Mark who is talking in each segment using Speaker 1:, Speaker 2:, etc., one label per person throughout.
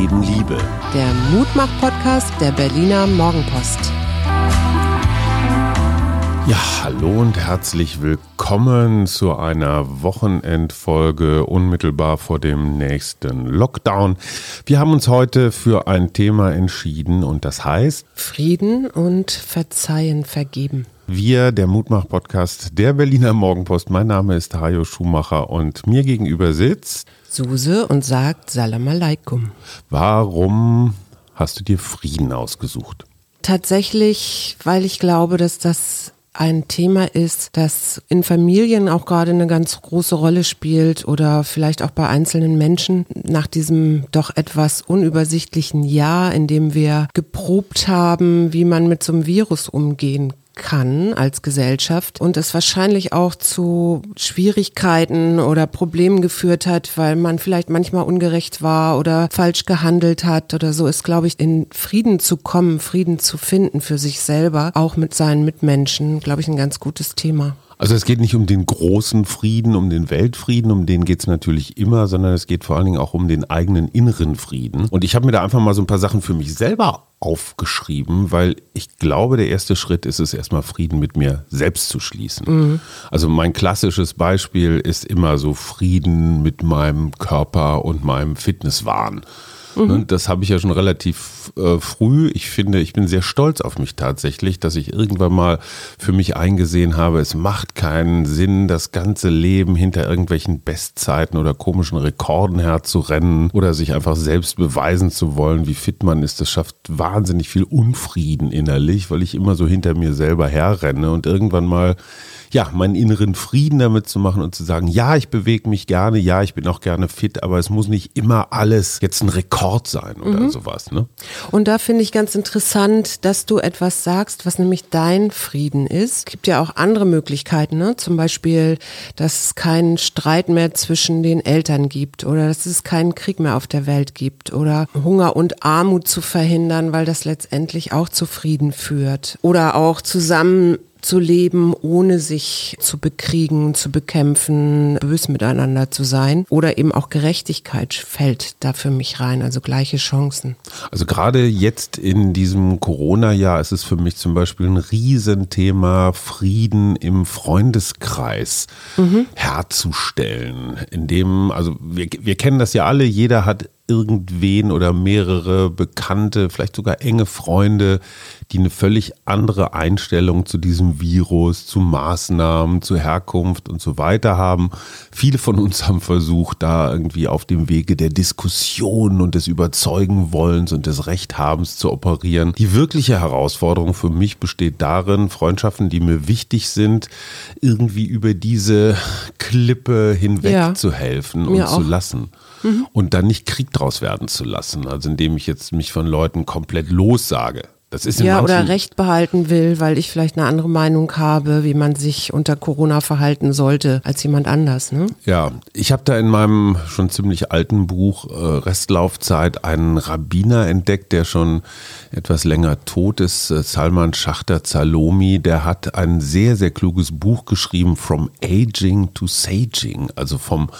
Speaker 1: Leben Liebe.
Speaker 2: Der Mutmach-Podcast der Berliner Morgenpost.
Speaker 1: Ja, hallo und herzlich willkommen zu einer Wochenendfolge unmittelbar vor dem nächsten Lockdown. Wir haben uns heute für ein Thema entschieden und das heißt
Speaker 2: Frieden und Verzeihen vergeben.
Speaker 1: Wir, der Mutmach-Podcast der Berliner Morgenpost. Mein Name ist Hajo Schumacher und mir gegenüber sitzt
Speaker 2: Suse und sagt Salam alaikum.
Speaker 1: Warum hast du dir Frieden ausgesucht?
Speaker 2: Tatsächlich, weil ich glaube, dass das ein Thema ist, das in Familien auch gerade eine ganz große Rolle spielt oder vielleicht auch bei einzelnen Menschen nach diesem doch etwas unübersichtlichen Jahr, in dem wir geprobt haben, wie man mit so einem Virus umgehen kann als Gesellschaft und es wahrscheinlich auch zu Schwierigkeiten oder Problemen geführt hat, weil man vielleicht manchmal ungerecht war oder falsch gehandelt hat oder so, ist, glaube ich, in Frieden zu kommen, Frieden zu finden für sich selber, auch mit seinen Mitmenschen, glaube ich, ein ganz gutes Thema.
Speaker 1: Also es geht nicht um den großen Frieden, um den Weltfrieden, um den geht es natürlich immer, sondern es geht vor allen Dingen auch um den eigenen inneren Frieden. Und ich habe mir da einfach mal so ein paar Sachen für mich selber aufgeschrieben, weil ich glaube, der erste Schritt ist es erstmal Frieden mit mir selbst zu schließen. Mhm. Also mein klassisches Beispiel ist immer so Frieden mit meinem Körper und meinem Fitnesswahn. Mhm. Das habe ich ja schon relativ äh, früh. Ich finde, ich bin sehr stolz auf mich tatsächlich, dass ich irgendwann mal für mich eingesehen habe, es macht keinen Sinn, das ganze Leben hinter irgendwelchen Bestzeiten oder komischen Rekorden herzurennen oder sich einfach selbst beweisen zu wollen, wie fit man ist. Das schafft wahnsinnig viel Unfrieden innerlich, weil ich immer so hinter mir selber herrenne und irgendwann mal ja, meinen inneren Frieden damit zu machen und zu sagen, ja, ich bewege mich gerne, ja, ich bin auch gerne fit, aber es muss nicht immer alles jetzt ein Rekord sein oder mhm. sowas. Ne?
Speaker 2: Und da finde ich ganz interessant, dass du etwas sagst, was nämlich dein Frieden ist. Es gibt ja auch andere Möglichkeiten, ne? zum Beispiel, dass es keinen Streit mehr zwischen den Eltern gibt oder dass es keinen Krieg mehr auf der Welt gibt oder Hunger und Armut zu verhindern, weil das letztendlich auch zu Frieden führt. Oder auch zusammen zu leben, ohne sich zu bekriegen, zu bekämpfen, bös miteinander zu sein. Oder eben auch Gerechtigkeit fällt da für mich rein, also gleiche Chancen.
Speaker 1: Also gerade jetzt in diesem Corona-Jahr ist es für mich zum Beispiel ein Riesenthema, Frieden im Freundeskreis mhm. herzustellen. In dem, also wir, wir kennen das ja alle, jeder hat irgendwen oder mehrere Bekannte, vielleicht sogar enge Freunde, die eine völlig andere Einstellung zu diesem Virus, zu Maßnahmen, zu Herkunft und so weiter haben. Viele von uns haben versucht, da irgendwie auf dem Wege der Diskussion und des Überzeugenwollens und des Rechthabens zu operieren. Die wirkliche Herausforderung für mich besteht darin, Freundschaften, die mir wichtig sind, irgendwie über diese Klippe hinweg ja, zu helfen und zu lassen und dann nicht Krieg draus werden zu lassen. Also indem ich jetzt mich von Leuten komplett lossage. Das ist
Speaker 2: ja, oder Recht behalten will, weil ich vielleicht eine andere Meinung habe, wie man sich unter Corona verhalten sollte, als jemand anders. Ne?
Speaker 1: Ja, ich habe da in meinem schon ziemlich alten Buch äh, Restlaufzeit einen Rabbiner entdeckt, der schon etwas länger tot ist, äh, Salman Schachter Zalomi. Der hat ein sehr, sehr kluges Buch geschrieben, From Aging to Saging, also vom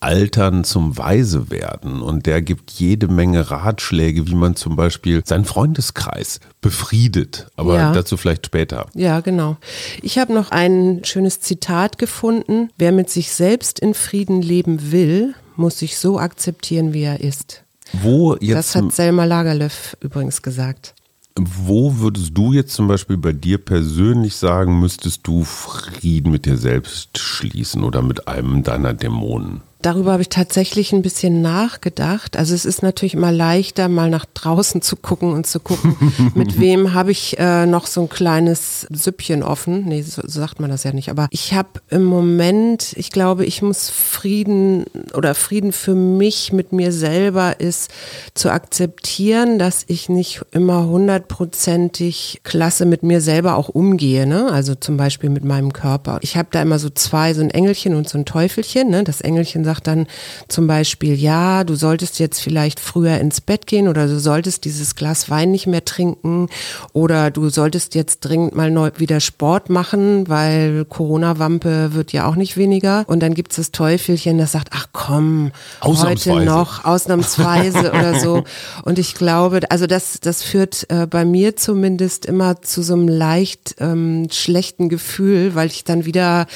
Speaker 1: Altern zum Weise werden. Und der gibt jede Menge Ratschläge, wie man zum Beispiel seinen Freundeskreis befriedet. Aber ja. dazu vielleicht später.
Speaker 2: Ja, genau. Ich habe noch ein schönes Zitat gefunden. Wer mit sich selbst in Frieden leben will, muss sich so akzeptieren, wie er ist.
Speaker 1: Wo jetzt
Speaker 2: das hat Selma Lagerlöf übrigens gesagt.
Speaker 1: Wo würdest du jetzt zum Beispiel bei dir persönlich sagen, müsstest du Frieden mit dir selbst schließen oder mit einem deiner Dämonen?
Speaker 2: Darüber habe ich tatsächlich ein bisschen nachgedacht. Also es ist natürlich immer leichter, mal nach draußen zu gucken und zu gucken, mit wem habe ich äh, noch so ein kleines Süppchen offen. Nee, so, so sagt man das ja nicht. Aber ich habe im Moment, ich glaube, ich muss Frieden oder Frieden für mich mit mir selber ist zu akzeptieren, dass ich nicht immer hundertprozentig klasse mit mir selber auch umgehe. Ne? Also zum Beispiel mit meinem Körper. Ich habe da immer so zwei, so ein Engelchen und so ein Teufelchen. Ne? Das Engelchen sagt dann zum Beispiel, ja, du solltest jetzt vielleicht früher ins Bett gehen oder du solltest dieses Glas Wein nicht mehr trinken oder du solltest jetzt dringend mal neu wieder Sport machen, weil Corona-Wampe wird ja auch nicht weniger. Und dann gibt es das Teufelchen, das sagt, ach komm, heute noch, ausnahmsweise oder so. Und ich glaube, also das, das führt äh, bei mir zumindest immer zu so einem leicht ähm, schlechten Gefühl, weil ich dann wieder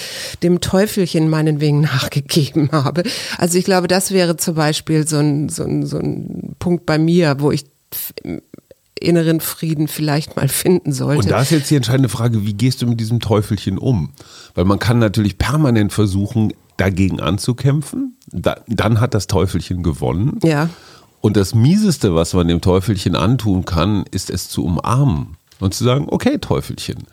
Speaker 2: dem Teufelchen meinetwegen nachgegeben habe. Also ich glaube, das wäre zum Beispiel so ein, so ein, so ein Punkt bei mir, wo ich inneren Frieden vielleicht mal finden sollte.
Speaker 1: Und da ist jetzt die entscheidende Frage, wie gehst du mit diesem Teufelchen um? Weil man kann natürlich permanent versuchen, dagegen anzukämpfen. Da, dann hat das Teufelchen gewonnen.
Speaker 2: Ja.
Speaker 1: Und das Mieseste, was man dem Teufelchen antun kann, ist es zu umarmen und zu sagen, okay, Teufelchen,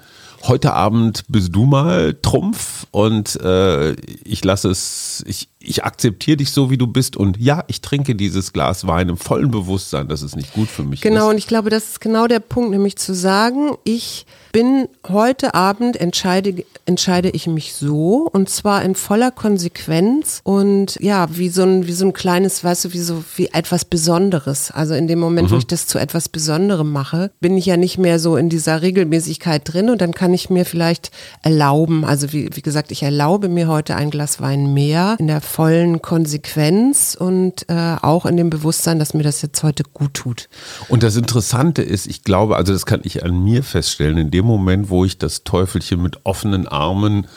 Speaker 1: heute Abend bist du mal Trumpf und äh, ich lasse es, ich, ich akzeptiere dich so, wie du bist und ja, ich trinke dieses Glas Wein im vollen Bewusstsein, dass es nicht gut für mich
Speaker 2: genau,
Speaker 1: ist.
Speaker 2: Genau, und ich glaube, das ist genau der Punkt, nämlich zu sagen, ich bin heute Abend entscheide, entscheide ich mich so und zwar in voller Konsequenz und ja, wie so ein, wie so ein kleines, weißt du, wie so, wie etwas Besonderes. Also in dem Moment, mhm. wo ich das zu etwas Besonderem mache, bin ich ja nicht mehr so in dieser Regelmäßigkeit drin und dann kann ich mir vielleicht erlauben, also wie, wie gesagt, ich erlaube mir heute ein Glas Wein mehr in der vollen Konsequenz und äh, auch in dem Bewusstsein, dass mir das jetzt heute gut tut.
Speaker 1: Und das Interessante ist, ich glaube, also das kann ich an mir feststellen, in dem Moment, wo ich das Teufelchen mit offenen Armen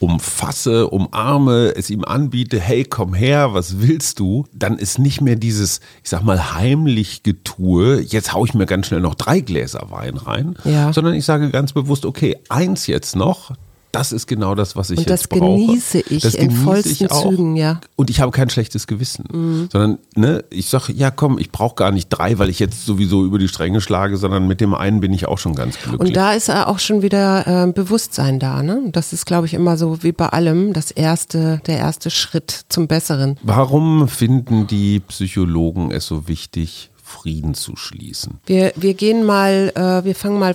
Speaker 1: umfasse, umarme, es ihm anbiete, hey, komm her, was willst du? Dann ist nicht mehr dieses, ich sag mal, heimlich Getue, jetzt haue ich mir ganz schnell noch drei Gläser Wein rein,
Speaker 2: ja.
Speaker 1: sondern ich sage ganz bewusst, okay, eins jetzt noch, das ist genau das, was ich
Speaker 2: und
Speaker 1: jetzt brauche.
Speaker 2: Und das genieße ich das in vollsten ich Zügen, ja.
Speaker 1: Und ich habe kein schlechtes Gewissen, mhm. sondern ne, ich sage, ja komm, ich brauche gar nicht drei, weil ich jetzt sowieso über die Stränge schlage, sondern mit dem einen bin ich auch schon ganz glücklich.
Speaker 2: Und da ist auch schon wieder äh, Bewusstsein da, ne? Das ist, glaube ich, immer so wie bei allem das erste, der erste Schritt zum Besseren.
Speaker 1: Warum finden die Psychologen es so wichtig, Frieden zu schließen?
Speaker 2: Wir, wir gehen mal, äh, wir fangen mal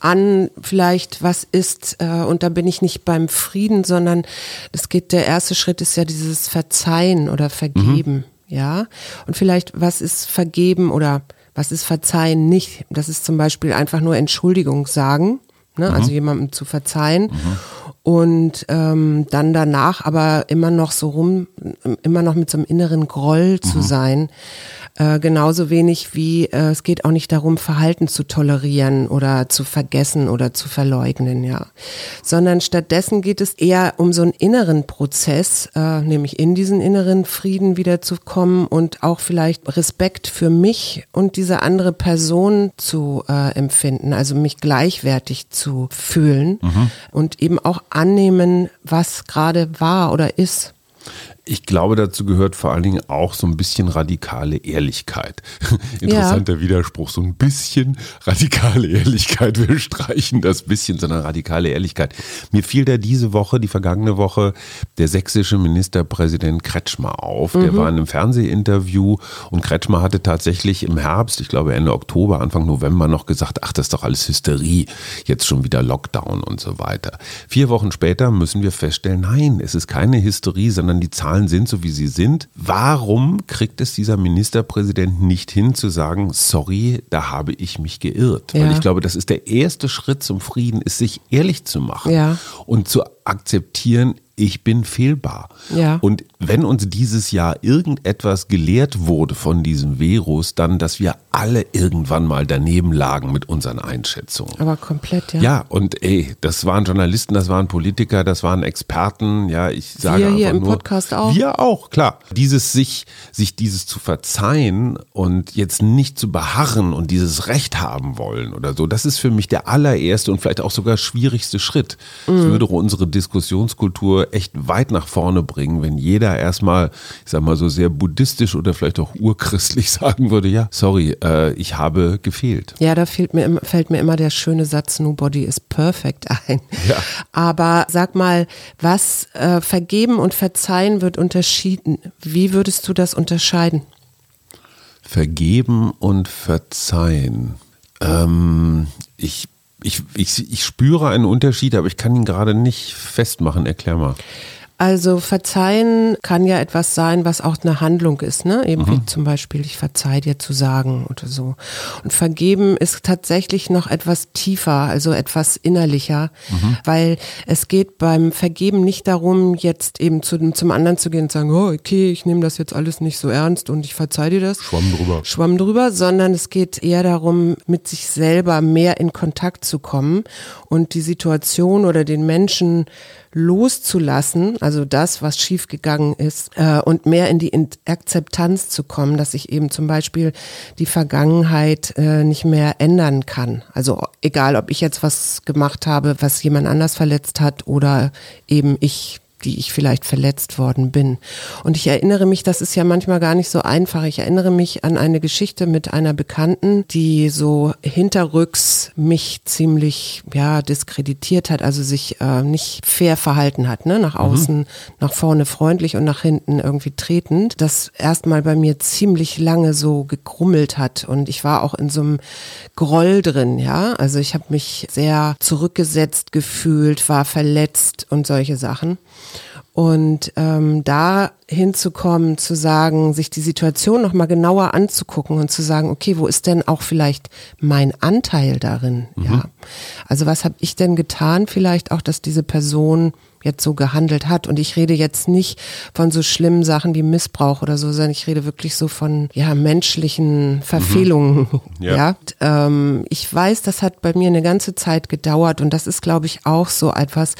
Speaker 2: an, vielleicht was ist, äh, und da bin ich nicht beim Frieden, sondern es geht, der erste Schritt ist ja dieses Verzeihen oder Vergeben, mhm. ja. Und vielleicht, was ist Vergeben oder was ist Verzeihen nicht? Das ist zum Beispiel einfach nur Entschuldigung sagen, ne? Mhm. also jemandem zu verzeihen. Mhm. Und ähm, dann danach aber immer noch so rum, immer noch mit so einem inneren Groll zu mhm. sein äh, genauso wenig wie äh, es geht auch nicht darum, Verhalten zu tolerieren oder zu vergessen oder zu verleugnen, ja. Sondern stattdessen geht es eher um so einen inneren Prozess, äh, nämlich in diesen inneren Frieden wiederzukommen und auch vielleicht Respekt für mich und diese andere Person zu äh, empfinden, also mich gleichwertig zu fühlen mhm. und eben auch annehmen, was gerade war oder ist.
Speaker 1: Ich glaube, dazu gehört vor allen Dingen auch so ein bisschen radikale Ehrlichkeit. Interessanter ja. Widerspruch, so ein bisschen radikale Ehrlichkeit. Wir streichen das bisschen, sondern radikale Ehrlichkeit. Mir fiel da diese Woche, die vergangene Woche, der sächsische Ministerpräsident Kretschmer auf. Der mhm. war in einem Fernsehinterview und Kretschmer hatte tatsächlich im Herbst, ich glaube Ende Oktober, Anfang November noch gesagt, ach, das ist doch alles Hysterie, jetzt schon wieder Lockdown und so weiter. Vier Wochen später müssen wir feststellen, nein, es ist keine Hysterie, sondern die Zahlen Zahlen sind so, wie sie sind. Warum kriegt es dieser Ministerpräsident nicht hin zu sagen, sorry, da habe ich mich geirrt? Ja. Weil ich glaube, das ist der erste Schritt zum Frieden, ist sich ehrlich zu machen
Speaker 2: ja.
Speaker 1: und zu akzeptieren, ich bin fehlbar.
Speaker 2: Ja.
Speaker 1: Und wenn uns dieses Jahr irgendetwas gelehrt wurde von diesem Virus, dann, dass wir alle irgendwann mal daneben lagen mit unseren Einschätzungen.
Speaker 2: Aber komplett, ja.
Speaker 1: Ja, und ey, das waren Journalisten, das waren Politiker, das waren Experten, ja, ich sage wir
Speaker 2: hier
Speaker 1: im
Speaker 2: nur, Podcast auch.
Speaker 1: Wir auch, klar. Dieses sich, sich dieses zu verzeihen und jetzt nicht zu beharren und dieses Recht haben wollen oder so, das ist für mich der allererste und vielleicht auch sogar schwierigste Schritt. Mhm. Das würde unsere Diskussionskultur echt weit nach vorne bringen, wenn jeder erstmal, ich sag mal so sehr buddhistisch oder vielleicht auch urchristlich sagen würde, ja, sorry, äh, ich habe gefehlt.
Speaker 2: Ja, da fällt mir, fällt mir immer der schöne Satz, nobody is perfect ein.
Speaker 1: Ja.
Speaker 2: Aber sag mal, was äh, vergeben und verzeihen wird unterschieden. Wie würdest du das unterscheiden?
Speaker 1: Vergeben und verzeihen. Ähm, ich ich, ich, ich spüre einen Unterschied, aber ich kann ihn gerade nicht festmachen. Erklär mal.
Speaker 2: Also verzeihen kann ja etwas sein, was auch eine Handlung ist, ne? Eben mhm. wie zum Beispiel, ich verzeih dir zu sagen oder so. Und vergeben ist tatsächlich noch etwas tiefer, also etwas innerlicher, mhm. weil es geht beim Vergeben nicht darum, jetzt eben zu, zum anderen zu gehen und sagen, oh, okay, ich nehme das jetzt alles nicht so ernst und ich verzeih dir das.
Speaker 1: Schwamm drüber.
Speaker 2: Schwamm drüber, sondern es geht eher darum, mit sich selber mehr in Kontakt zu kommen und die Situation oder den Menschen loszulassen, also das, was schiefgegangen ist, äh, und mehr in die Akzeptanz zu kommen, dass ich eben zum Beispiel die Vergangenheit äh, nicht mehr ändern kann. Also egal, ob ich jetzt was gemacht habe, was jemand anders verletzt hat oder eben ich die ich vielleicht verletzt worden bin. Und ich erinnere mich, das ist ja manchmal gar nicht so einfach. Ich erinnere mich an eine Geschichte mit einer Bekannten, die so hinterrücks mich ziemlich ja diskreditiert hat, also sich äh, nicht fair verhalten hat, ne? Nach mhm. außen, mhm. nach vorne freundlich und nach hinten irgendwie tretend. Das erstmal bei mir ziemlich lange so gekrummelt hat und ich war auch in so einem Groll drin, ja. Also ich habe mich sehr zurückgesetzt gefühlt, war verletzt und solche Sachen. Und ähm, da hinzukommen, zu sagen, sich die Situation nochmal genauer anzugucken und zu sagen, okay, wo ist denn auch vielleicht mein Anteil darin? Mhm. Ja. Also was habe ich denn getan, vielleicht auch, dass diese Person jetzt so gehandelt hat. Und ich rede jetzt nicht von so schlimmen Sachen wie Missbrauch oder so, sondern ich rede wirklich so von ja menschlichen Verfehlungen. Mhm. Ja. ja. Und, ähm, ich weiß, das hat bei mir eine ganze Zeit gedauert und das ist, glaube ich, auch so etwas.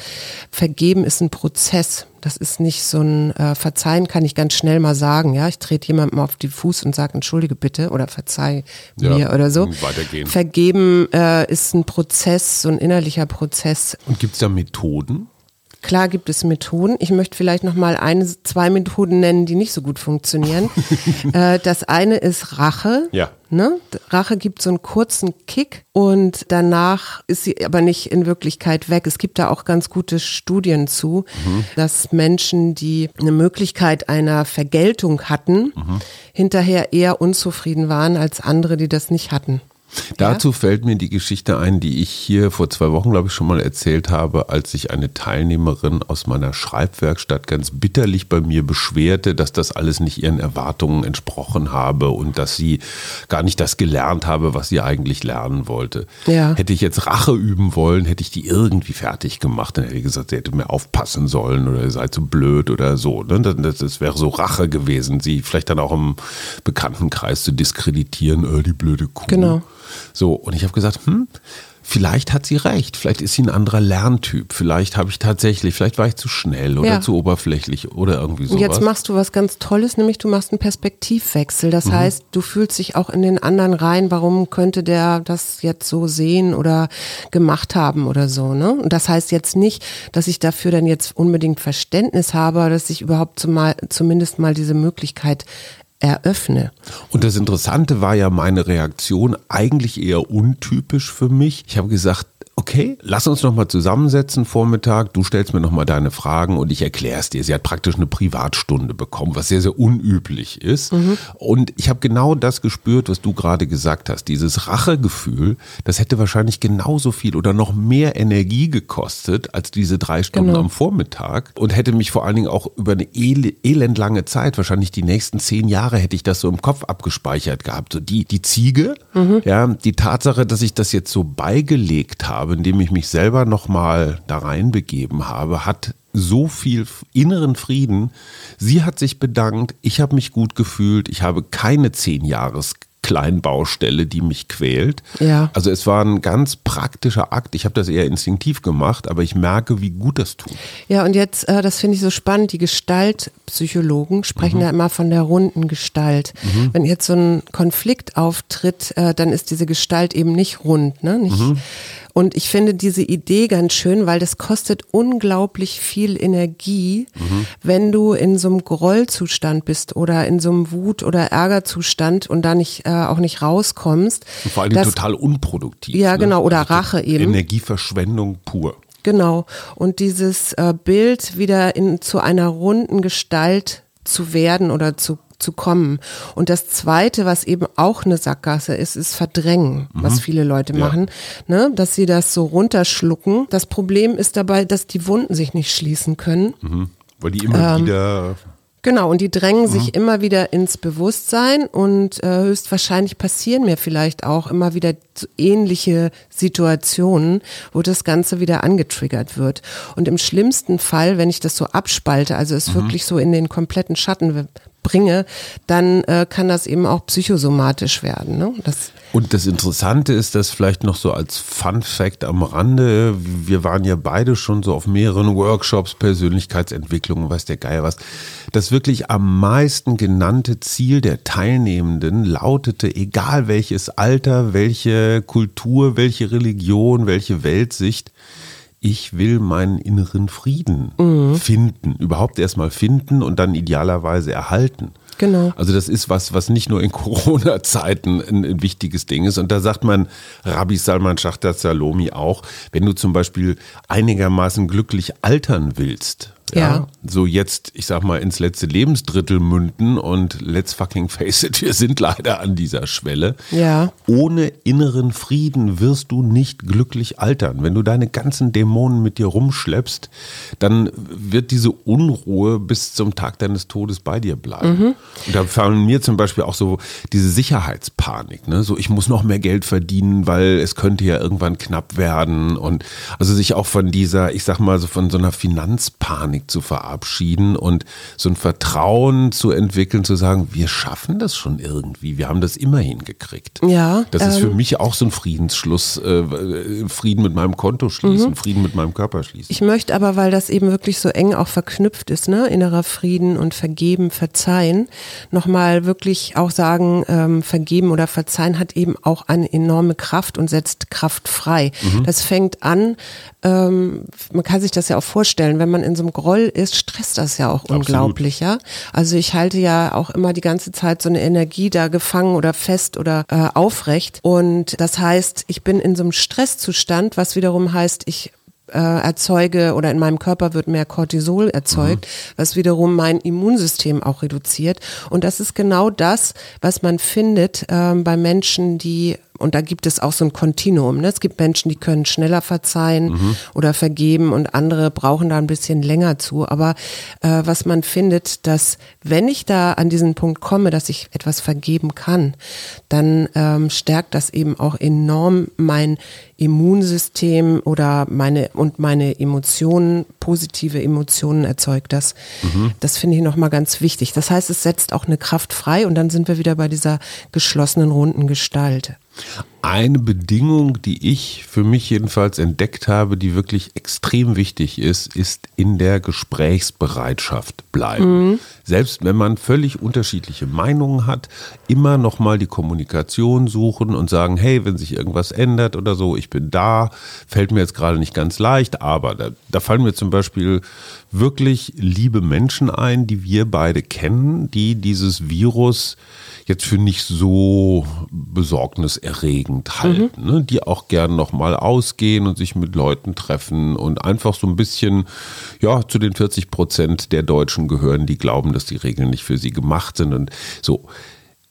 Speaker 2: Vergeben ist ein Prozess. Das ist nicht so ein äh, Verzeihen kann ich ganz schnell mal sagen. Ja, ich trete jemandem auf den Fuß und sage Entschuldige bitte oder verzeih ja, mir oder so.
Speaker 1: Weitergehen.
Speaker 2: Vergeben äh, ist ein Prozess, so ein innerlicher Prozess.
Speaker 1: Und gibt es da Methoden?
Speaker 2: Klar gibt es Methoden. Ich möchte vielleicht noch mal eine, zwei Methoden nennen, die nicht so gut funktionieren. äh, das eine ist Rache.
Speaker 1: Ja.
Speaker 2: Ne? Rache gibt so einen kurzen Kick und danach ist sie aber nicht in Wirklichkeit weg. Es gibt da auch ganz gute Studien zu, mhm. dass Menschen, die eine Möglichkeit einer Vergeltung hatten, mhm. hinterher eher unzufrieden waren als andere, die das nicht hatten.
Speaker 1: Dazu fällt mir die Geschichte ein, die ich hier vor zwei Wochen, glaube ich, schon mal erzählt habe, als sich eine Teilnehmerin aus meiner Schreibwerkstatt ganz bitterlich bei mir beschwerte, dass das alles nicht ihren Erwartungen entsprochen habe und dass sie gar nicht das gelernt habe, was sie eigentlich lernen wollte. Ja. Hätte ich jetzt Rache üben wollen, hätte ich die irgendwie fertig gemacht. Dann hätte ich gesagt, sie hätte mir aufpassen sollen oder ihr seid so blöd oder so. Ne? Das, wäre so Rache gewesen, sie vielleicht dann auch im Bekanntenkreis zu diskreditieren, äh, die blöde Kuh.
Speaker 2: Genau.
Speaker 1: So, und ich habe gesagt, hm, vielleicht hat sie recht, vielleicht ist sie ein anderer Lerntyp, vielleicht habe ich tatsächlich, vielleicht war ich zu schnell oder ja. zu oberflächlich oder irgendwie sowas.
Speaker 2: Und jetzt machst du was ganz Tolles, nämlich du machst einen Perspektivwechsel. Das mhm. heißt, du fühlst dich auch in den anderen rein, warum könnte der das jetzt so sehen oder gemacht haben oder so. Ne? Und das heißt jetzt nicht, dass ich dafür dann jetzt unbedingt Verständnis habe, dass ich überhaupt zumal, zumindest mal diese Möglichkeit eröffne.
Speaker 1: Und das Interessante war ja meine Reaktion eigentlich eher untypisch für mich. Ich habe gesagt, okay, lass uns nochmal zusammensetzen Vormittag, du stellst mir nochmal deine Fragen und ich erkläre es dir. Sie hat praktisch eine Privatstunde bekommen, was sehr, sehr unüblich ist. Mhm. Und ich habe genau das gespürt, was du gerade gesagt hast. Dieses Rachegefühl, das hätte wahrscheinlich genauso viel oder noch mehr Energie gekostet als diese drei Stunden genau. am Vormittag und hätte mich vor allen Dingen auch über eine el elendlange Zeit, wahrscheinlich die nächsten zehn Jahre hätte ich das so im Kopf abgespeichert gehabt. So die, die Ziege, mhm. ja, die Tatsache, dass ich das jetzt so beigelegt habe, habe, indem ich mich selber nochmal da reinbegeben habe, hat so viel inneren Frieden. Sie hat sich bedankt, ich habe mich gut gefühlt, ich habe keine zehn Jahres Kleinbaustelle, die mich quält.
Speaker 2: Ja.
Speaker 1: Also es war ein ganz praktischer Akt. Ich habe das eher instinktiv gemacht, aber ich merke, wie gut das tut.
Speaker 2: Ja, und jetzt, äh, das finde ich so spannend, die Gestaltpsychologen sprechen mhm. ja immer von der runden Gestalt. Mhm. Wenn jetzt so ein Konflikt auftritt, äh, dann ist diese Gestalt eben nicht rund, ne? Nicht, mhm. Und ich finde diese Idee ganz schön, weil das kostet unglaublich viel Energie, mhm. wenn du in so einem Grollzustand bist oder in so einem Wut- oder Ärgerzustand und da nicht, äh, auch nicht rauskommst.
Speaker 1: Und vor allem dass, total unproduktiv.
Speaker 2: Ja, ne? genau, oder also Rache eben.
Speaker 1: Energieverschwendung pur.
Speaker 2: Genau. Und dieses äh, Bild wieder in, zu einer runden Gestalt zu werden oder zu zu kommen. Und das Zweite, was eben auch eine Sackgasse ist, ist Verdrängen, mhm. was viele Leute ja. machen, ne? dass sie das so runterschlucken. Das Problem ist dabei, dass die Wunden sich nicht schließen können. Mhm.
Speaker 1: Weil die immer ähm, wieder
Speaker 2: Genau, und die drängen mhm. sich immer wieder ins Bewusstsein und äh, höchstwahrscheinlich passieren mir vielleicht auch immer wieder ähnliche Situationen, wo das Ganze wieder angetriggert wird. Und im schlimmsten Fall, wenn ich das so abspalte, also es mhm. wirklich so in den kompletten Schatten bringe, dann äh, kann das eben auch psychosomatisch werden. Ne?
Speaker 1: Das und das Interessante ist, dass vielleicht noch so als Fun Fact am Rande, wir waren ja beide schon so auf mehreren Workshops, Persönlichkeitsentwicklung, weiß der Geier was. Das wirklich am meisten genannte Ziel der Teilnehmenden lautete, egal welches Alter, welche Kultur, welche Religion, welche Weltsicht, ich will meinen inneren Frieden mhm. finden, überhaupt erstmal finden und dann idealerweise erhalten.
Speaker 2: Genau.
Speaker 1: Also das ist was, was nicht nur in Corona-Zeiten ein, ein, wichtiges Ding ist. Und da sagt man Rabbi Salman Schachter Salomi auch, wenn du zum Beispiel einigermaßen glücklich altern willst, ja. ja. So jetzt, ich sag mal, ins letzte Lebensdrittel münden und let's fucking face it, wir sind leider an dieser Schwelle.
Speaker 2: Ja.
Speaker 1: Ohne inneren Frieden wirst du nicht glücklich altern. Wenn du deine ganzen Dämonen mit dir rumschleppst, dann wird diese Unruhe bis zum Tag deines Todes bei dir bleiben. Mhm. Und da fallen mir zum Beispiel auch so diese Sicherheitspanik, ne? So, ich muss noch mehr Geld verdienen, weil es könnte ja irgendwann knapp werden und also sich auch von dieser, ich sag mal, so von so einer Finanzpanik Panik zu verabschieden und so ein Vertrauen zu entwickeln, zu sagen, wir schaffen das schon irgendwie, wir haben das immer hingekriegt.
Speaker 2: Ja.
Speaker 1: Das ist ähm, für mich auch so ein Friedensschluss, äh, Frieden mit meinem Konto schließen, mhm. Frieden mit meinem Körper schließen.
Speaker 2: Ich möchte aber, weil das eben wirklich so eng auch verknüpft ist, ne, innerer Frieden und Vergeben, Verzeihen, nochmal wirklich auch sagen, ähm, Vergeben oder Verzeihen hat eben auch eine enorme Kraft und setzt Kraft frei. Mhm. Das fängt an, ähm, man kann sich das ja auch vorstellen, wenn man in so einem Groll ist, stresst das ja auch Absolut. unglaublich, ja. Also ich halte ja auch immer die ganze Zeit so eine Energie da gefangen oder fest oder äh, aufrecht. Und das heißt, ich bin in so einem Stresszustand, was wiederum heißt, ich äh, erzeuge oder in meinem Körper wird mehr Cortisol erzeugt, mhm. was wiederum mein Immunsystem auch reduziert. Und das ist genau das, was man findet äh, bei Menschen, die und da gibt es auch so ein Kontinuum. Ne? Es gibt Menschen, die können schneller verzeihen mhm. oder vergeben und andere brauchen da ein bisschen länger zu. Aber äh, was man findet, dass wenn ich da an diesen Punkt komme, dass ich etwas vergeben kann, dann ähm, stärkt das eben auch enorm mein Immunsystem oder meine und meine Emotionen, positive Emotionen erzeugt das. Mhm. Das finde ich nochmal ganz wichtig. Das heißt, es setzt auch eine Kraft frei und dann sind wir wieder bei dieser geschlossenen runden Gestalt.
Speaker 1: Eine Bedingung, die ich für mich jedenfalls entdeckt habe, die wirklich extrem wichtig ist, ist in der Gesprächsbereitschaft bleiben. Mhm. Selbst wenn man völlig unterschiedliche Meinungen hat, immer nochmal die Kommunikation suchen und sagen, hey, wenn sich irgendwas ändert oder so, ich bin da, fällt mir jetzt gerade nicht ganz leicht, aber da, da fallen mir zum Beispiel wirklich liebe Menschen ein, die wir beide kennen, die dieses Virus jetzt für nicht so besorgniserregend halten, mhm. ne? die auch gern nochmal ausgehen und sich mit Leuten treffen und einfach so ein bisschen, ja, zu den 40 Prozent der Deutschen gehören, die glauben, dass die Regeln nicht für sie gemacht sind und so.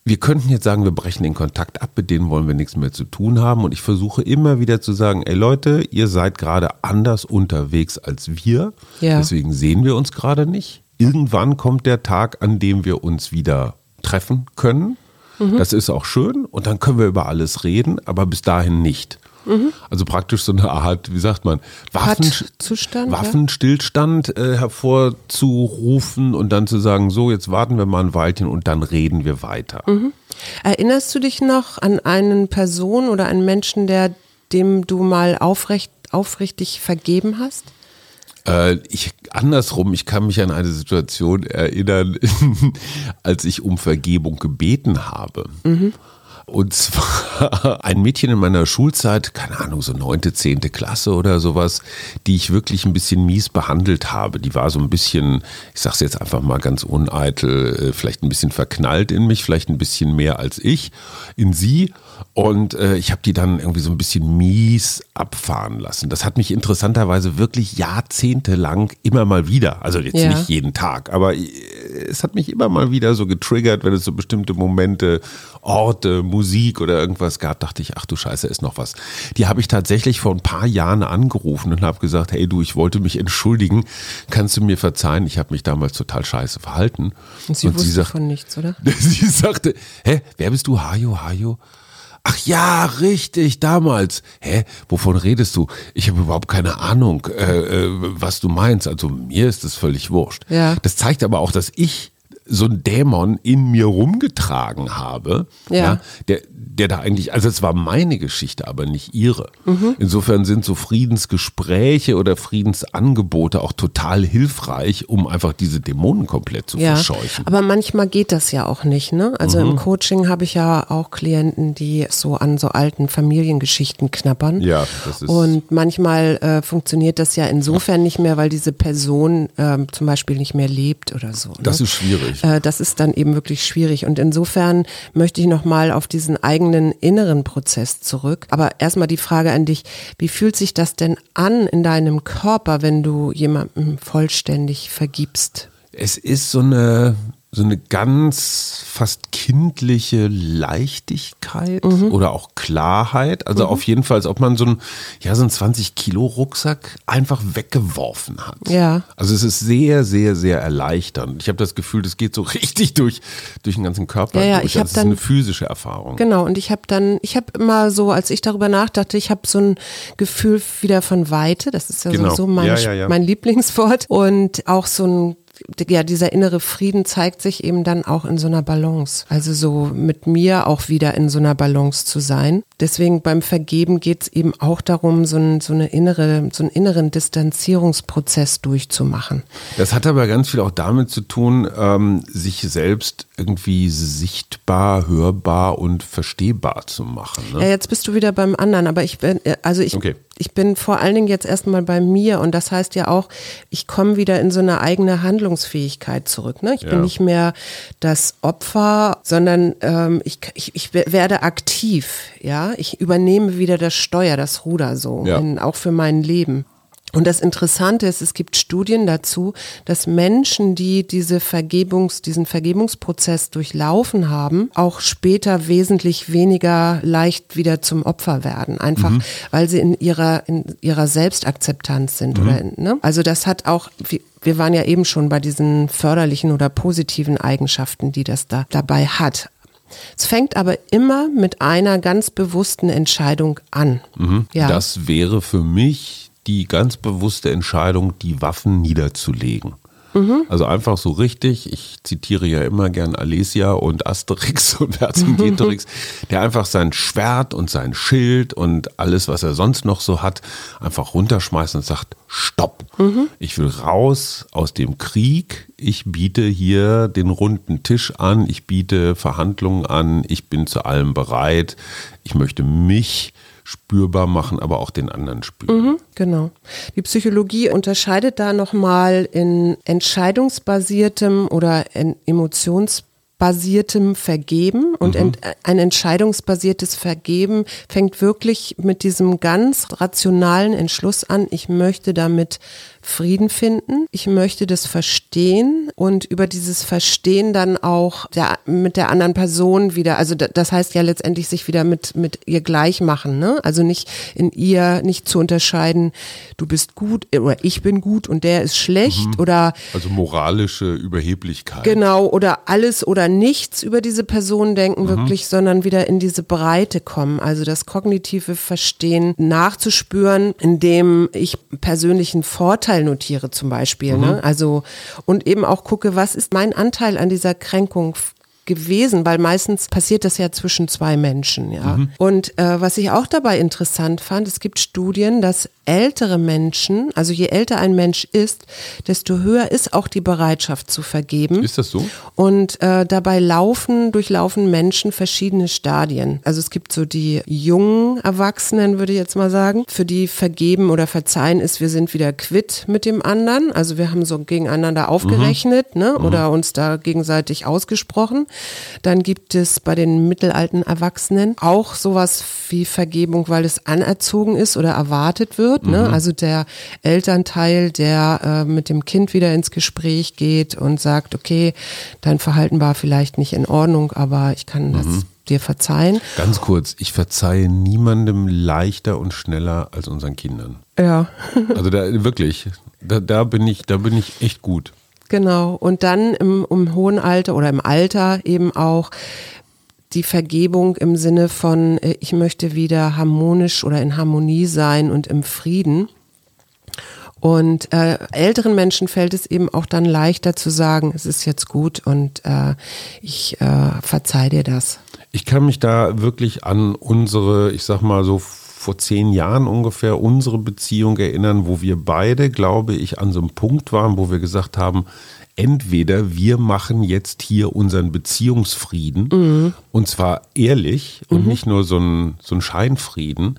Speaker 1: Wir könnten jetzt sagen, wir brechen den Kontakt ab, mit denen wollen wir nichts mehr zu tun haben. Und ich versuche immer wieder zu sagen, ey Leute, ihr seid gerade anders unterwegs als wir. Ja. Deswegen sehen wir uns gerade nicht. Irgendwann kommt der Tag, an dem wir uns wieder treffen können. Mhm. Das ist auch schön und dann können wir über alles reden, aber bis dahin nicht. Mhm. Also praktisch so eine Art, wie sagt man, Waffen, Waffenstillstand äh, hervorzurufen und dann zu sagen, so, jetzt warten wir mal ein Weilchen und dann reden wir weiter. Mhm.
Speaker 2: Erinnerst du dich noch an einen Person oder einen Menschen, der dem du mal aufrecht, aufrichtig vergeben hast?
Speaker 1: Äh, ich, andersrum, ich kann mich an eine Situation erinnern, als ich um Vergebung gebeten habe. Mhm. Und zwar ein Mädchen in meiner Schulzeit, keine Ahnung, so neunte, zehnte Klasse oder sowas, die ich wirklich ein bisschen mies behandelt habe. Die war so ein bisschen, ich sag's jetzt einfach mal ganz uneitel, äh, vielleicht ein bisschen verknallt in mich, vielleicht ein bisschen mehr als ich in sie. Und äh, ich habe die dann irgendwie so ein bisschen mies abfahren lassen. Das hat mich interessanterweise wirklich jahrzehntelang immer mal wieder, also jetzt ja. nicht jeden Tag, aber äh, es hat mich immer mal wieder so getriggert, wenn es so bestimmte Momente, Orte, Musik oder irgendwas gab, dachte ich, ach du Scheiße, ist noch was. Die habe ich tatsächlich vor ein paar Jahren angerufen und habe gesagt, hey du, ich wollte mich entschuldigen, kannst du mir verzeihen? Ich habe mich damals total scheiße verhalten.
Speaker 2: Und sie und wusste sie sagt, von nichts, oder?
Speaker 1: Sie sagte, hä, wer bist du? Hajo, Hajo? Ach ja, richtig, damals. Hä, wovon redest du? Ich habe überhaupt keine Ahnung, äh, äh, was du meinst. Also mir ist das völlig wurscht.
Speaker 2: Ja.
Speaker 1: Das zeigt aber auch, dass ich so ein Dämon in mir rumgetragen habe,
Speaker 2: ja. ja.
Speaker 1: der, der da eigentlich, also es war meine Geschichte, aber nicht ihre. Mhm. Insofern sind so Friedensgespräche oder Friedensangebote auch total hilfreich, um einfach diese Dämonen komplett zu ja, verscheuchen.
Speaker 2: Aber manchmal geht das ja auch nicht, ne? Also mhm. im Coaching habe ich ja auch Klienten, die so an so alten Familiengeschichten knappern.
Speaker 1: Ja, das ist.
Speaker 2: Und manchmal äh, funktioniert das ja insofern nicht mehr, weil diese Person äh, zum Beispiel nicht mehr lebt oder so. Ne?
Speaker 1: Das ist schwierig.
Speaker 2: Äh, das ist dann eben wirklich schwierig. Und insofern möchte ich nochmal auf diesen eigenen inneren Prozess zurück. Aber erstmal die Frage an dich, wie fühlt sich das denn an in deinem Körper, wenn du jemandem vollständig vergibst?
Speaker 1: Es ist so eine so eine ganz fast kindliche Leichtigkeit mhm. oder auch Klarheit. Also mhm. auf jeden Fall, als ob man so ein, ja, so ein 20 Kilo Rucksack einfach weggeworfen hat.
Speaker 2: Ja.
Speaker 1: Also es ist sehr, sehr, sehr erleichternd. Ich habe das Gefühl, das geht so richtig durch, durch den ganzen Körper.
Speaker 2: Ja, ja, ich also
Speaker 1: das ist eine physische Erfahrung.
Speaker 2: Genau. Und ich habe dann, ich habe immer so, als ich darüber nachdachte, ich habe so ein Gefühl wieder von Weite. Das ist ja genau. sowieso mein, ja, ja, mein Lieblingswort. Und auch so ein ja, dieser innere Frieden zeigt sich eben dann auch in so einer Balance. Also so mit mir auch wieder in so einer Balance zu sein. Deswegen beim Vergeben geht es eben auch darum, so, ein, so, eine innere, so einen inneren Distanzierungsprozess durchzumachen.
Speaker 1: Das hat aber ganz viel auch damit zu tun, ähm, sich selbst irgendwie sichtbar, hörbar und verstehbar zu machen. Ne?
Speaker 2: Ja, jetzt bist du wieder beim anderen, aber ich bin, äh, also ich, okay. Ich bin vor allen Dingen jetzt erstmal bei mir und das heißt ja auch, ich komme wieder in so eine eigene Handlungsfähigkeit zurück. Ne? Ich ja. bin nicht mehr das Opfer, sondern ähm, ich, ich, ich werde aktiv, ja. Ich übernehme wieder das Steuer, das Ruder so, ja. in, auch für mein Leben. Und das Interessante ist, es gibt Studien dazu, dass Menschen, die diese Vergebungs, diesen Vergebungsprozess durchlaufen haben, auch später wesentlich weniger leicht wieder zum Opfer werden. Einfach, mhm. weil sie in ihrer, in ihrer Selbstakzeptanz sind. Mhm. Oder, ne? Also das hat auch, wir waren ja eben schon bei diesen förderlichen oder positiven Eigenschaften, die das da dabei hat. Es fängt aber immer mit einer ganz bewussten Entscheidung an.
Speaker 1: Mhm. Ja. Das wäre für mich die ganz bewusste Entscheidung, die Waffen niederzulegen. Mhm. Also einfach so richtig, ich zitiere ja immer gern Alesia und Asterix und Vercingetorix, der einfach sein Schwert und sein Schild und alles, was er sonst noch so hat, einfach runterschmeißt und sagt, stopp, mhm. ich will raus aus dem Krieg, ich biete hier den runden Tisch an, ich biete Verhandlungen an, ich bin zu allem bereit, ich möchte mich spürbar machen, aber auch den anderen spüren. Mhm,
Speaker 2: genau. Die Psychologie unterscheidet da nochmal in entscheidungsbasiertem oder emotions basiertem Vergeben und mhm. ein entscheidungsbasiertes Vergeben fängt wirklich mit diesem ganz rationalen Entschluss an, ich möchte damit Frieden finden. Ich möchte das verstehen und über dieses Verstehen dann auch der, mit der anderen Person wieder, also das heißt ja letztendlich sich wieder mit, mit ihr gleich machen, ne? Also nicht in ihr, nicht zu unterscheiden, du bist gut oder ich bin gut und der ist schlecht mhm. oder.
Speaker 1: Also moralische Überheblichkeit.
Speaker 2: Genau, oder alles oder nichts über diese Person denken mhm. wirklich, sondern wieder in diese Breite kommen. Also das kognitive Verstehen nachzuspüren, indem ich persönlichen Vorteil Vorteil notiere zum Beispiel. Ne? Mhm. Ne? Also und eben auch gucke, was ist mein Anteil an dieser Kränkung gewesen, weil meistens passiert das ja zwischen zwei Menschen, ja. Mhm. Und äh, was ich auch dabei interessant fand, es gibt Studien, dass ältere Menschen, also je älter ein Mensch ist, desto höher ist auch die Bereitschaft zu vergeben.
Speaker 1: Ist das so?
Speaker 2: Und äh, dabei laufen, durchlaufen Menschen verschiedene Stadien. Also es gibt so die jungen Erwachsenen, würde ich jetzt mal sagen, für die vergeben oder verzeihen ist, wir sind wieder quitt mit dem anderen. Also wir haben so gegeneinander aufgerechnet, mhm. ne, mhm. oder uns da gegenseitig ausgesprochen. Dann gibt es bei den mittelalten Erwachsenen auch sowas wie Vergebung, weil es anerzogen ist oder erwartet wird. Ne? Mhm. Also der Elternteil, der äh, mit dem Kind wieder ins Gespräch geht und sagt, okay, dein Verhalten war vielleicht nicht in Ordnung, aber ich kann das mhm dir verzeihen.
Speaker 1: Ganz kurz, ich verzeihe niemandem leichter und schneller als unseren Kindern.
Speaker 2: Ja.
Speaker 1: also da wirklich, da, da bin ich, da bin ich echt gut.
Speaker 2: Genau. Und dann im, im hohen Alter oder im Alter eben auch die Vergebung im Sinne von, äh, ich möchte wieder harmonisch oder in Harmonie sein und im Frieden. Und äh, älteren Menschen fällt es eben auch dann leichter zu sagen, es ist jetzt gut und äh, ich äh, verzeih dir das.
Speaker 1: Ich kann mich da wirklich an unsere, ich sag mal so vor zehn Jahren ungefähr, unsere Beziehung erinnern, wo wir beide, glaube ich, an so einem Punkt waren, wo wir gesagt haben, entweder wir machen jetzt hier unseren Beziehungsfrieden mhm. und zwar ehrlich und mhm. nicht nur so ein, so ein Scheinfrieden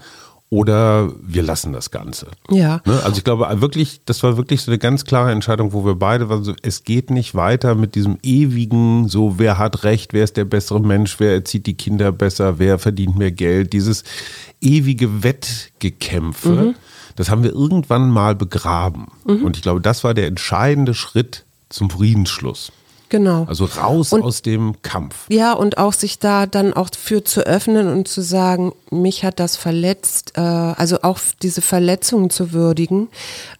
Speaker 1: oder wir lassen das Ganze.
Speaker 2: Ja.
Speaker 1: Ne? Also ich glaube wirklich, das war wirklich so eine ganz klare Entscheidung, wo wir beide waren, so, es geht nicht weiter mit diesem ewigen, so wer hat recht, wer ist der bessere Mensch, wer erzieht die Kinder besser, wer verdient mehr Geld, dieses ewige Wettgekämpfe, mhm. das haben wir irgendwann mal begraben. Mhm. Und ich glaube, das war der entscheidende Schritt zum Friedensschluss.
Speaker 2: Genau.
Speaker 1: Also raus und, aus dem Kampf.
Speaker 2: Ja, und auch sich da dann auch für zu öffnen und zu sagen, mich hat das verletzt, äh, also auch diese Verletzungen zu würdigen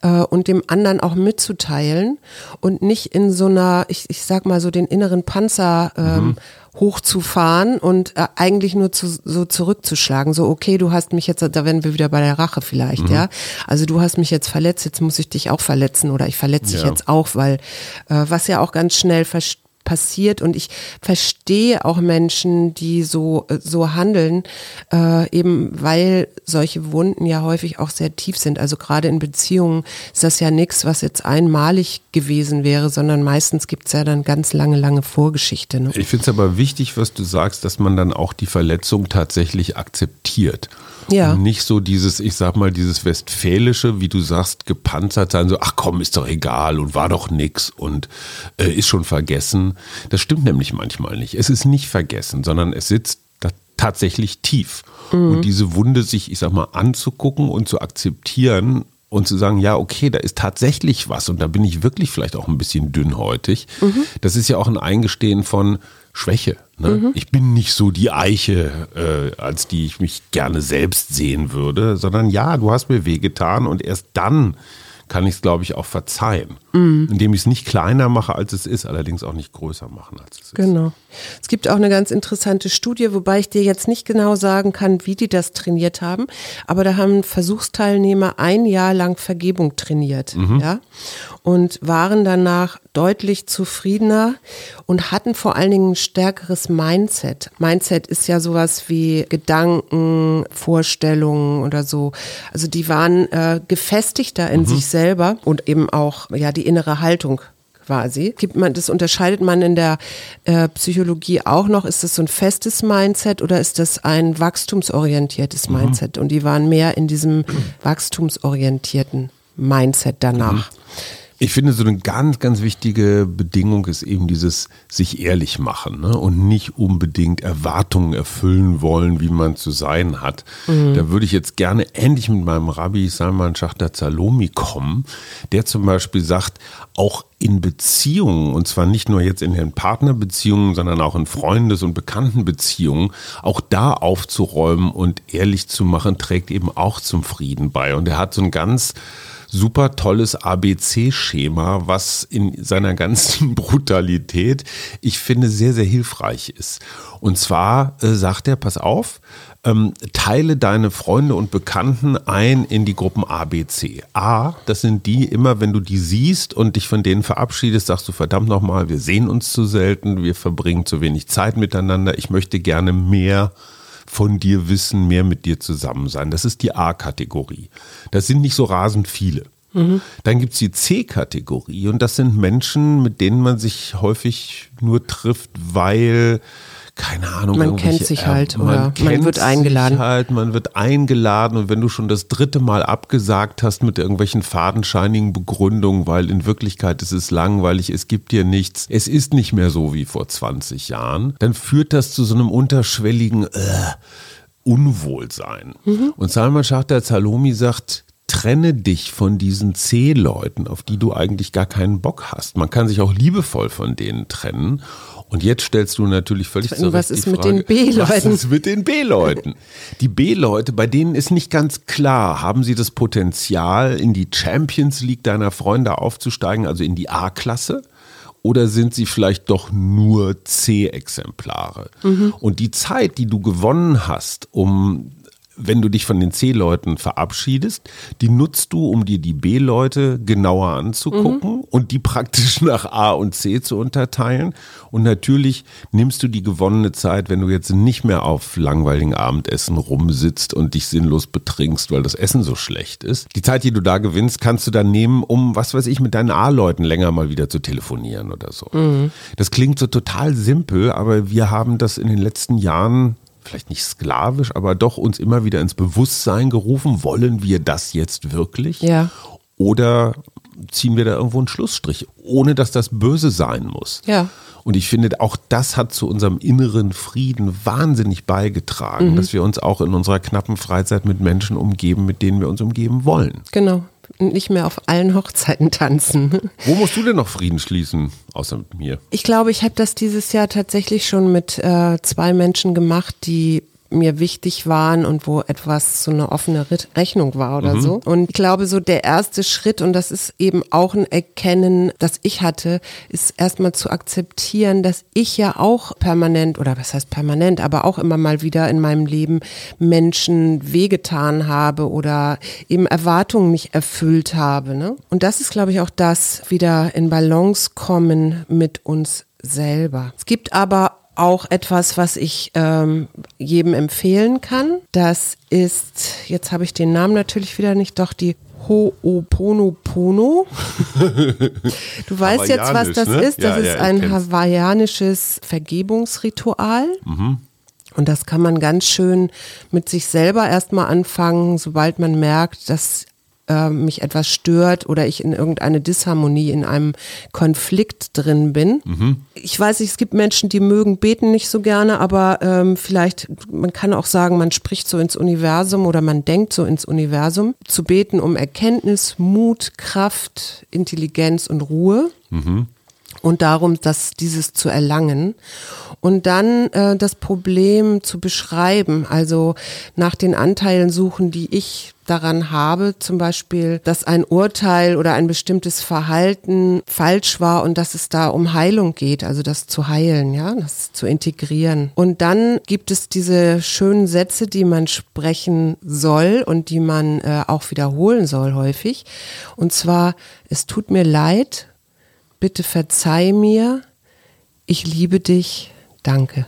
Speaker 2: äh, und dem anderen auch mitzuteilen und nicht in so einer, ich, ich sag mal so den inneren Panzer ähm, mhm hochzufahren und äh, eigentlich nur zu, so zurückzuschlagen. So, okay, du hast mich jetzt, da werden wir wieder bei der Rache vielleicht, mhm. ja. Also du hast mich jetzt verletzt, jetzt muss ich dich auch verletzen oder ich verletze dich jetzt auch, weil äh, was ja auch ganz schnell passiert und ich verstehe auch Menschen, die so, so handeln, äh, eben weil solche Wunden ja häufig auch sehr tief sind. Also gerade in Beziehungen ist das ja nichts, was jetzt einmalig gewesen wäre, sondern meistens gibt es ja dann ganz lange, lange Vorgeschichte. Ne?
Speaker 1: Ich finde es aber wichtig, was du sagst, dass man dann auch die Verletzung tatsächlich akzeptiert. Ja. Und nicht so dieses, ich sag mal, dieses westfälische, wie du sagst, gepanzert sein, so, ach komm, ist doch egal und war doch nix und äh, ist schon vergessen. Das stimmt nämlich manchmal nicht. Es ist nicht vergessen, sondern es sitzt tatsächlich tief. Mhm. Und diese Wunde sich, ich sag mal, anzugucken und zu akzeptieren und zu sagen, ja, okay, da ist tatsächlich was und da bin ich wirklich vielleicht auch ein bisschen dünnhäutig. Mhm. Das ist ja auch ein Eingestehen von, Schwäche. Ne? Mhm. Ich bin nicht so die Eiche, äh, als die ich mich gerne selbst sehen würde, sondern ja, du hast mir wehgetan und erst dann kann ich es, glaube ich, auch verzeihen. Mhm. Indem ich es nicht kleiner mache, als es ist, allerdings auch nicht größer machen, als es ist.
Speaker 2: Genau. Es gibt auch eine ganz interessante Studie, wobei ich dir jetzt nicht genau sagen kann, wie die das trainiert haben, aber da haben Versuchsteilnehmer ein Jahr lang Vergebung trainiert, mhm. ja, und waren danach deutlich zufriedener und hatten vor allen Dingen ein stärkeres Mindset. Mindset ist ja sowas wie Gedanken, Vorstellungen oder so. Also die waren äh, gefestigter in mhm. sich selber und eben auch ja die innere Haltung quasi. Gibt man, das unterscheidet man in der äh, Psychologie auch noch. Ist das so ein festes Mindset oder ist das ein wachstumsorientiertes mhm. Mindset? Und die waren mehr in diesem wachstumsorientierten Mindset danach. Mhm.
Speaker 1: Ich finde, so eine ganz, ganz wichtige Bedingung ist eben dieses sich ehrlich machen ne? und nicht unbedingt Erwartungen erfüllen wollen, wie man zu sein hat. Mhm. Da würde ich jetzt gerne endlich mit meinem Rabbi Salman Schachter Zalomi kommen, der zum Beispiel sagt, auch in Beziehungen, und zwar nicht nur jetzt in den Partnerbeziehungen, sondern auch in Freundes- und Bekanntenbeziehungen, auch da aufzuräumen und ehrlich zu machen, trägt eben auch zum Frieden bei. Und er hat so ein ganz super tolles ABC-Schema, was in seiner ganzen Brutalität, ich finde, sehr, sehr hilfreich ist. Und zwar äh, sagt er, pass auf, ähm, teile deine Freunde und Bekannten ein in die Gruppen A, B, C. A, das sind die, immer wenn du die siehst und dich von denen verabschiedest, sagst du verdammt nochmal, wir sehen uns zu selten, wir verbringen zu wenig Zeit miteinander, ich möchte gerne mehr von dir wissen, mehr mit dir zusammen sein. Das ist die A-Kategorie. Das sind nicht so rasend viele. Mhm. Dann gibt es die C-Kategorie und das sind Menschen, mit denen man sich häufig nur trifft, weil keine Ahnung.
Speaker 2: Man kennt sich halt äh, oder man, man wird eingeladen.
Speaker 1: Halt, man wird eingeladen und wenn du schon das dritte Mal abgesagt hast mit irgendwelchen fadenscheinigen Begründungen, weil in Wirklichkeit ist es langweilig, es gibt dir nichts, es ist nicht mehr so wie vor 20 Jahren, dann führt das zu so einem unterschwelligen äh, Unwohlsein. Mhm. Und Salman Schachter Zalomi sagt, trenne dich von diesen C-Leuten, auf die du eigentlich gar keinen Bock hast. Man kann sich auch liebevoll von denen trennen. Und jetzt stellst du natürlich völlig zu
Speaker 2: Was ist mit den B-Leuten?
Speaker 1: Was ist mit den B-Leuten? Die B-Leute, bei denen ist nicht ganz klar, haben sie das Potenzial, in die Champions League deiner Freunde aufzusteigen, also in die A-Klasse? Oder sind sie vielleicht doch nur C-Exemplare? Mhm. Und die Zeit, die du gewonnen hast, um wenn du dich von den C-Leuten verabschiedest, die nutzt du, um dir die B-Leute genauer anzugucken mhm. und die praktisch nach A und C zu unterteilen. Und natürlich nimmst du die gewonnene Zeit, wenn du jetzt nicht mehr auf langweiligen Abendessen rumsitzt und dich sinnlos betrinkst, weil das Essen so schlecht ist. Die Zeit, die du da gewinnst, kannst du dann nehmen, um, was weiß ich, mit deinen A-Leuten länger mal wieder zu telefonieren oder so. Mhm. Das klingt so total simpel, aber wir haben das in den letzten Jahren vielleicht nicht sklavisch, aber doch uns immer wieder ins Bewusstsein gerufen, wollen wir das jetzt wirklich?
Speaker 2: Ja.
Speaker 1: Oder ziehen wir da irgendwo einen Schlussstrich, ohne dass das böse sein muss?
Speaker 2: Ja.
Speaker 1: Und ich finde, auch das hat zu unserem inneren Frieden wahnsinnig beigetragen, mhm. dass wir uns auch in unserer knappen Freizeit mit Menschen umgeben, mit denen wir uns umgeben wollen.
Speaker 2: Genau nicht mehr auf allen Hochzeiten tanzen.
Speaker 1: Wo musst du denn noch Frieden schließen, außer mit mir?
Speaker 2: Ich glaube, ich habe das dieses Jahr tatsächlich schon mit äh, zwei Menschen gemacht, die mir wichtig waren und wo etwas so eine offene Rechnung war oder mhm. so. Und ich glaube, so der erste Schritt, und das ist eben auch ein Erkennen, das ich hatte, ist erstmal zu akzeptieren, dass ich ja auch permanent, oder was heißt permanent, aber auch immer mal wieder in meinem Leben Menschen wehgetan habe oder eben Erwartungen nicht erfüllt habe. Ne? Und das ist, glaube ich, auch das, wieder in Balance kommen mit uns selber. Es gibt aber auch etwas, was ich ähm, jedem empfehlen kann. Das ist, jetzt habe ich den Namen natürlich wieder nicht, doch die Ho'oponopono. Du weißt jetzt, was das ne? ist. Das ja, ist ja, ein hawaiianisches Vergebungsritual. Mhm. Und das kann man ganz schön mit sich selber erstmal anfangen, sobald man merkt, dass äh, mich etwas stört oder ich in irgendeine Disharmonie, in einem Konflikt drin bin. Mhm. Ich weiß nicht, es gibt Menschen, die mögen beten nicht so gerne, aber ähm, vielleicht, man kann auch sagen, man spricht so ins Universum oder man denkt so ins Universum. Zu beten um Erkenntnis, Mut, Kraft, Intelligenz und Ruhe. Mhm und darum, dass dieses zu erlangen und dann äh, das Problem zu beschreiben, also nach den Anteilen suchen, die ich daran habe, zum Beispiel, dass ein Urteil oder ein bestimmtes Verhalten falsch war und dass es da um Heilung geht, also das zu heilen, ja, das zu integrieren. Und dann gibt es diese schönen Sätze, die man sprechen soll und die man äh, auch wiederholen soll häufig. Und zwar, es tut mir leid, bitte verzeih mir, ich liebe dich, danke.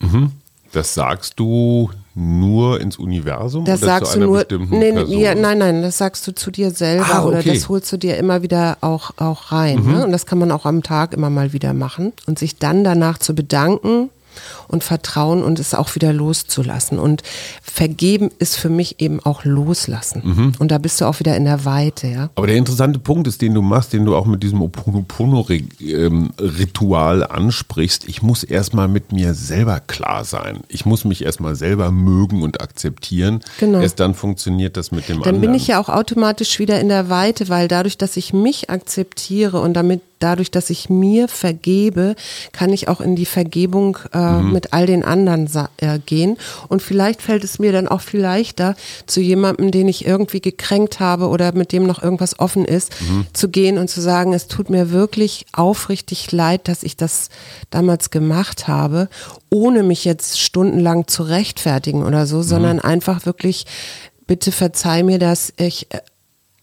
Speaker 1: Mhm. Das sagst du nur ins Universum
Speaker 2: das
Speaker 1: oder
Speaker 2: sagst
Speaker 1: zu einer
Speaker 2: du nur,
Speaker 1: bestimmten
Speaker 2: nee,
Speaker 1: Person?
Speaker 2: Ja, nein, nein, das sagst du zu dir selber ah, okay. oder das holst du dir immer wieder auch, auch rein. Mhm. Ne? Und das kann man auch am Tag immer mal wieder machen und sich dann danach zu bedanken und Vertrauen und es auch wieder loszulassen. Und vergeben ist für mich eben auch loslassen. Mhm. Und da bist du auch wieder in der Weite, ja.
Speaker 1: Aber der interessante Punkt ist, den du machst, den du auch mit diesem Oponopono-Ritual ansprichst, ich muss erstmal mit mir selber klar sein. Ich muss mich erstmal selber mögen und akzeptieren. Genau. Erst dann funktioniert das mit dem
Speaker 2: dann
Speaker 1: anderen.
Speaker 2: Dann bin ich ja auch automatisch wieder in der Weite, weil dadurch, dass ich mich akzeptiere und damit dadurch, dass ich mir vergebe, kann ich auch in die Vergebung äh, mhm. mit all den anderen äh, gehen. Und vielleicht fällt es mir dann auch viel leichter, zu jemandem, den ich irgendwie gekränkt habe oder mit dem noch irgendwas offen ist, mhm. zu gehen und zu sagen, es tut mir wirklich aufrichtig leid, dass ich das damals gemacht habe, ohne mich jetzt stundenlang zu rechtfertigen oder so, mhm. sondern einfach wirklich bitte verzeih mir, dass ich äh,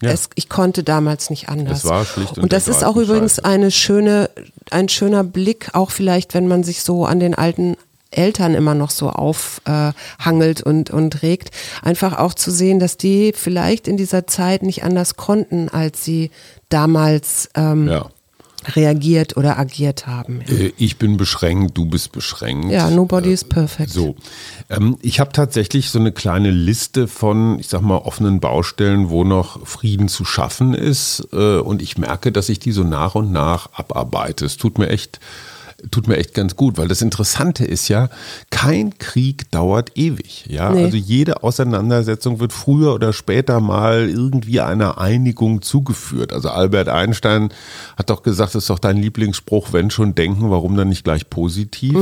Speaker 2: ja. Es, ich konnte damals nicht anders.
Speaker 1: Es war schlicht und,
Speaker 2: und das ist auch übrigens eine schöne, ein schöner Blick, auch vielleicht, wenn man sich so an den alten Eltern immer noch so aufhangelt äh, und, und regt, einfach auch zu sehen, dass die vielleicht in dieser Zeit nicht anders konnten, als sie damals ähm, ja reagiert oder agiert haben. Ja,
Speaker 1: Äh, Ich bin beschränkt, du bist beschränkt.
Speaker 2: ja nobody is perfect.
Speaker 1: So, ähm, ich habe tatsächlich so eine kleine Liste von, ich sag mal, offenen Baustellen, wo noch Frieden zu schaffen ist. Äh, und ich merke, dass ich die so nach und nach abarbeite. Es tut mir echt, tut mir echt ganz gut, weil das Interessante ist ja, kein Krieg dauert ewig. Ja,
Speaker 2: Nee.
Speaker 1: also jede Auseinandersetzung wird früher oder später mal irgendwie einer Einigung zugeführt. Also Albert Einstein hat doch gesagt, das ist doch dein Lieblingsspruch, wenn schon denken, warum dann nicht gleich positiv?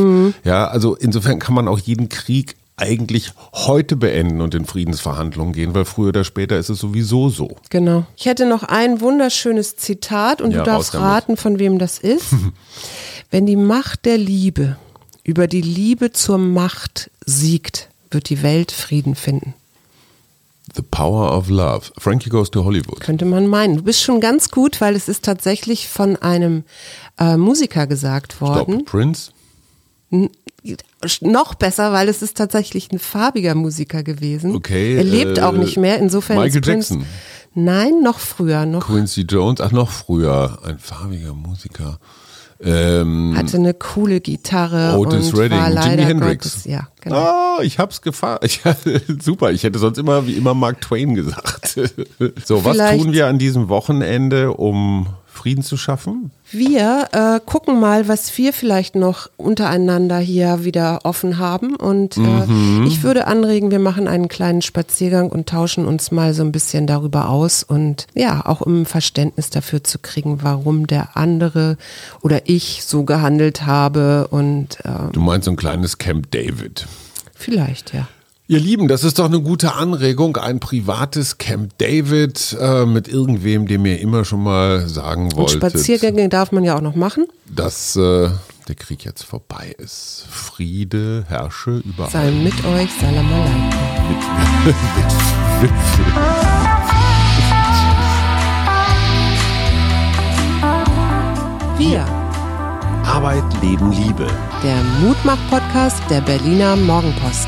Speaker 1: Ja, also insofern kann man auch jeden Krieg eigentlich heute beenden und in Friedensverhandlungen gehen, weil früher oder später ist es sowieso so.
Speaker 2: Genau. Ich hätte noch ein wunderschönes Zitat und
Speaker 1: Ja,
Speaker 2: du darfst raten, von wem das ist. Wenn die Macht der Liebe über die Liebe zur Macht siegt, wird die Welt Frieden finden.
Speaker 1: The Power of Love. Frankie Goes to Hollywood.
Speaker 2: Könnte man meinen. Du bist schon ganz gut, weil es ist tatsächlich von einem äh, Musiker gesagt worden.
Speaker 1: Stop. Prince?
Speaker 2: Noch besser, weil es ist tatsächlich ein farbiger Musiker gewesen.
Speaker 1: Okay,
Speaker 2: Er lebt
Speaker 1: äh,
Speaker 2: auch nicht mehr. Insofern
Speaker 1: Michael
Speaker 2: ist Prince,
Speaker 1: Jackson.
Speaker 2: Nein, noch früher. Noch
Speaker 1: Quincy Jones? Ach, noch früher. Ein farbiger Musiker. Ähm,
Speaker 2: hatte eine coole Gitarre
Speaker 1: Otis
Speaker 2: und
Speaker 1: Redding,
Speaker 2: war
Speaker 1: Jimi
Speaker 2: leider
Speaker 1: Hendrix.
Speaker 2: Gottes, ja, genau.
Speaker 1: Oh, ich hab's gefahren. Ich, super, ich hätte sonst immer wie immer Mark Twain gesagt. so, was
Speaker 2: Vielleicht-
Speaker 1: tun wir an diesem Wochenende, um Frieden zu schaffen?
Speaker 2: Wir äh, gucken mal, was wir vielleicht noch untereinander hier wieder offen haben. Und äh,
Speaker 1: Mhm.
Speaker 2: ich würde anregen, wir machen einen kleinen Spaziergang und tauschen uns mal so ein bisschen darüber aus und ja, auch um Verständnis dafür zu kriegen, warum der andere oder ich so gehandelt habe und äh,
Speaker 1: Du meinst so ein kleines Camp David.
Speaker 2: vielleicht, ja.
Speaker 1: Ihr Lieben, das ist doch eine gute Anregung, ein privates Camp David äh, mit irgendwem, dem ihr immer schon mal sagen
Speaker 2: Und
Speaker 1: wolltet,
Speaker 2: Spaziergänge darf man ja auch noch machen.
Speaker 1: dass äh, der Krieg jetzt vorbei ist. Friede herrsche überall.
Speaker 2: Sei mit euch, Salam alaikum.
Speaker 1: mit, mit Wipfel.
Speaker 2: Wir.
Speaker 1: Arbeit, Leben, Liebe.
Speaker 2: Der Mutmach-Podcast der Berliner Morgenpost.